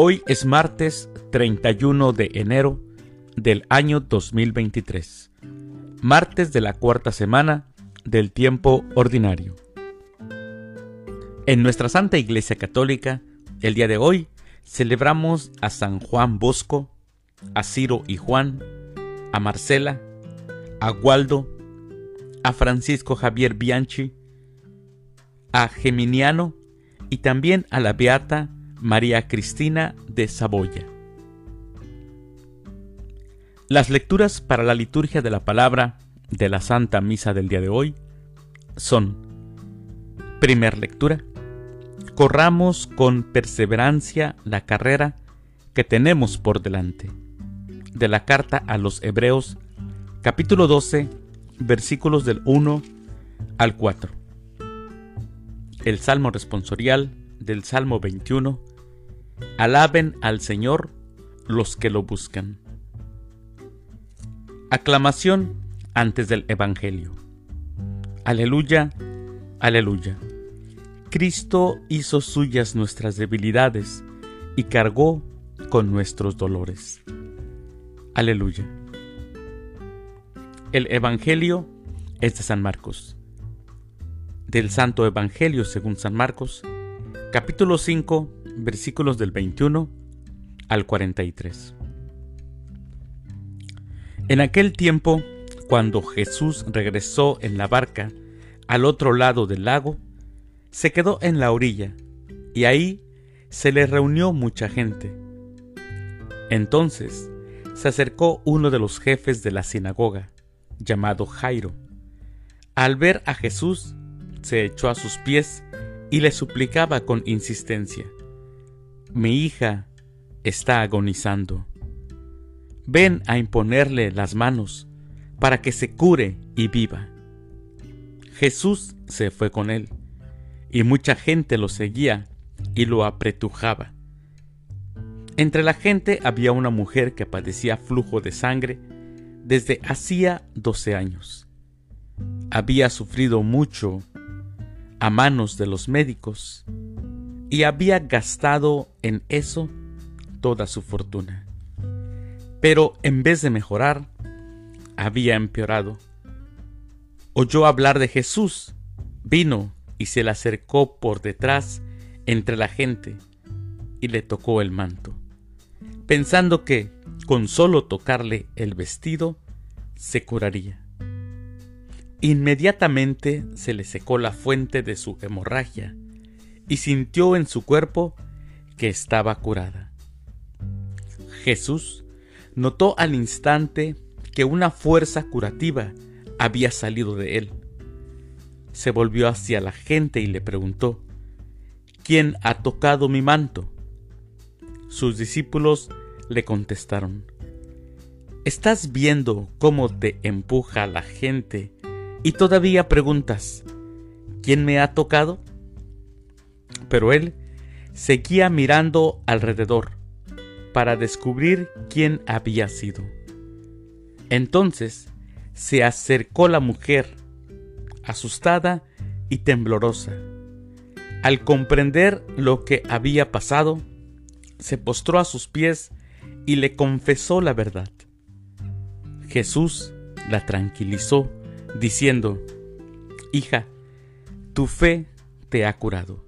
Hoy es martes 31 de enero del año 2023, martes de la cuarta semana del tiempo ordinario. En nuestra Santa Iglesia Católica, el día de hoy, celebramos a San Juan Bosco, a Ciro y Juan, a Marcela, a Waldo, a Francisco Javier Bianchi, a Geminiano y también a la Beata María Cristina de Saboya. Las lecturas para la liturgia de la palabra de la Santa Misa del día de hoy son, primer lectura, corramos con perseverancia la carrera que tenemos por delante. De la carta a los Hebreos, capítulo 12, versículos del 1 al 4. El Salmo responsorial del Salmo 21 Alaben al Señor los que lo buscan. Aclamación antes del Evangelio. Aleluya, aleluya. Cristo hizo suyas nuestras debilidades y cargó con nuestros dolores. Aleluya. El Evangelio es de San Marcos. Del Santo Evangelio según San Marcos, capítulo 5, versículos del 21 al 43. En aquel tiempo, cuando Jesús regresó en la barca al otro lado del lago, se quedó en la orilla, y ahí se le reunió mucha gente. Entonces se acercó uno de los jefes de la sinagoga, llamado Jairo. Al ver a Jesús, se echó a sus pies y le suplicaba con insistencia, mi hija está agonizando. Ven a imponerle las manos para que se cure y viva. Jesús se fue con él, y mucha gente lo seguía y lo apretujaba. Entre la gente había una mujer que padecía flujo de sangre desde hacía doce años. Había sufrido mucho a manos de los médicos y había gastado en eso toda su fortuna. Pero en vez de mejorar, había empeorado. Oyó hablar de Jesús, vino y se le acercó por detrás entre la gente y le tocó el manto, pensando que con solo tocarle el vestido se curaría. Inmediatamente se le secó la fuente de su hemorragia y sintió en su cuerpo que estaba curada. Jesús notó al instante que una fuerza curativa había salido de él. Se volvió hacia la gente y le preguntó, ¿quién ha tocado mi manto? Sus discípulos le contestaron, ¿estás viendo cómo te empuja la gente y todavía preguntas, ¿quién me ha tocado? Pero él seguía mirando alrededor para descubrir quién había sido. Entonces se acercó la mujer, asustada y temblorosa. Al comprender lo que había pasado, se postró a sus pies y le confesó la verdad. Jesús la tranquilizó, diciendo, Hija, tu fe te ha curado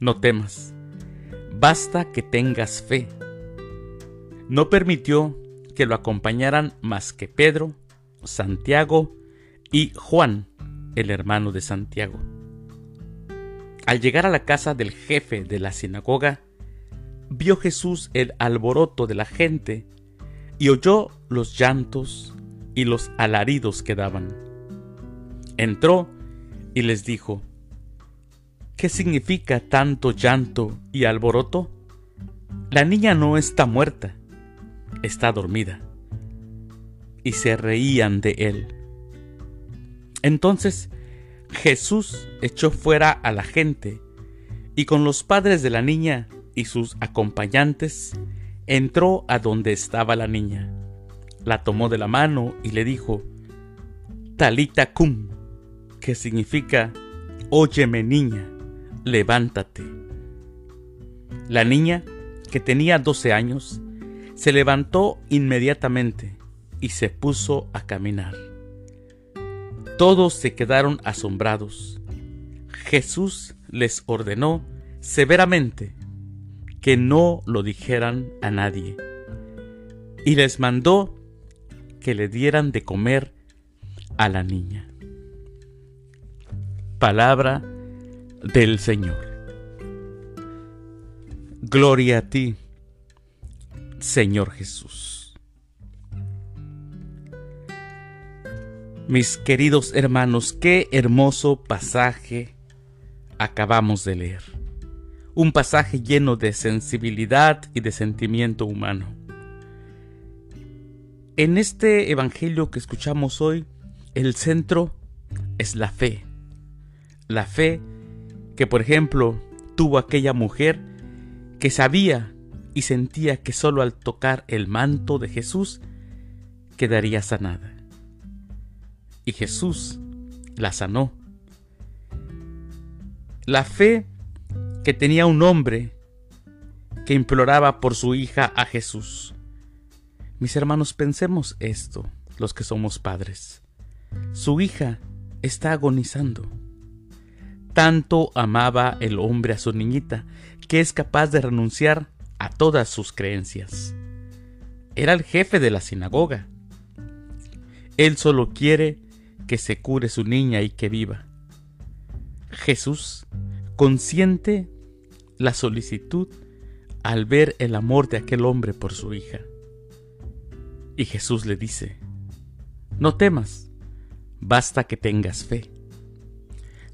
no temas, basta que tengas fe. No permitió que lo acompañaran más que Pedro, Santiago y Juan, el hermano de Santiago. Al llegar a la casa del jefe de la sinagoga, vio Jesús el alboroto de la gente y oyó los llantos y los alaridos que daban. Entró y les dijo, ¿Qué significa tanto llanto y alboroto? la niña no está muerta, está dormida. Y se reían de él. Entonces Jesús echó fuera a la gente y con los padres de la niña y sus acompañantes entró a donde estaba la niña. La tomó de la mano y le dijo, Talita cum, que significa, Óyeme niña, levántate. La niña, que tenía doce años, se levantó inmediatamente y se puso a caminar. Todos se quedaron asombrados. Jesús les ordenó severamente que no lo dijeran a nadie y les mandó que le dieran de comer a la niña. Palabra del Señor. Gloria a ti, Señor Jesús. Mis queridos hermanos, qué hermoso pasaje acabamos de leer. Un pasaje lleno de sensibilidad y de sentimiento humano. En este Evangelio que escuchamos hoy, el centro es la fe. La fe que, por ejemplo, tuvo aquella mujer que sabía y sentía que solo al tocar el manto de Jesús quedaría sanada y Jesús la sanó. La fe que tenía un hombre que imploraba por su hija a Jesús. Mis hermanos, pensemos esto, los que somos padres. Su hija está agonizando. Tanto amaba el hombre a su niñita que es capaz de renunciar a todas sus creencias. Era el jefe de la sinagoga. Él solo quiere que se cure su niña y que viva. Jesús consiente la solicitud al ver el amor de aquel hombre por su hija. Y Jesús le dice, no temas, basta que tengas fe.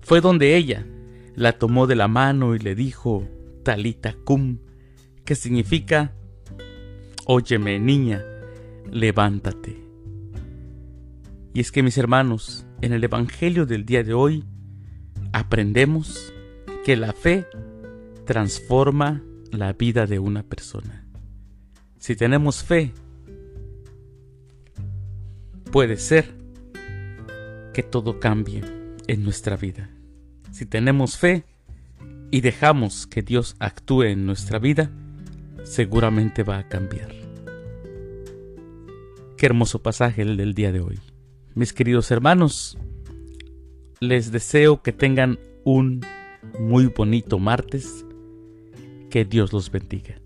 Fue donde ella la tomó de la mano y le dijo, Talita cum, que significa, óyeme niña, levántate. Y es que mis hermanos, en el Evangelio del día de hoy, aprendemos que la fe transforma la vida de una persona. Si tenemos fe, puede ser que todo cambie en nuestra vida. Si tenemos fe y dejamos que Dios actúe en nuestra vida, seguramente va a cambiar. Qué hermoso pasaje el del día de hoy. Mis queridos hermanos, les deseo que tengan un muy bonito martes. Que Dios los bendiga.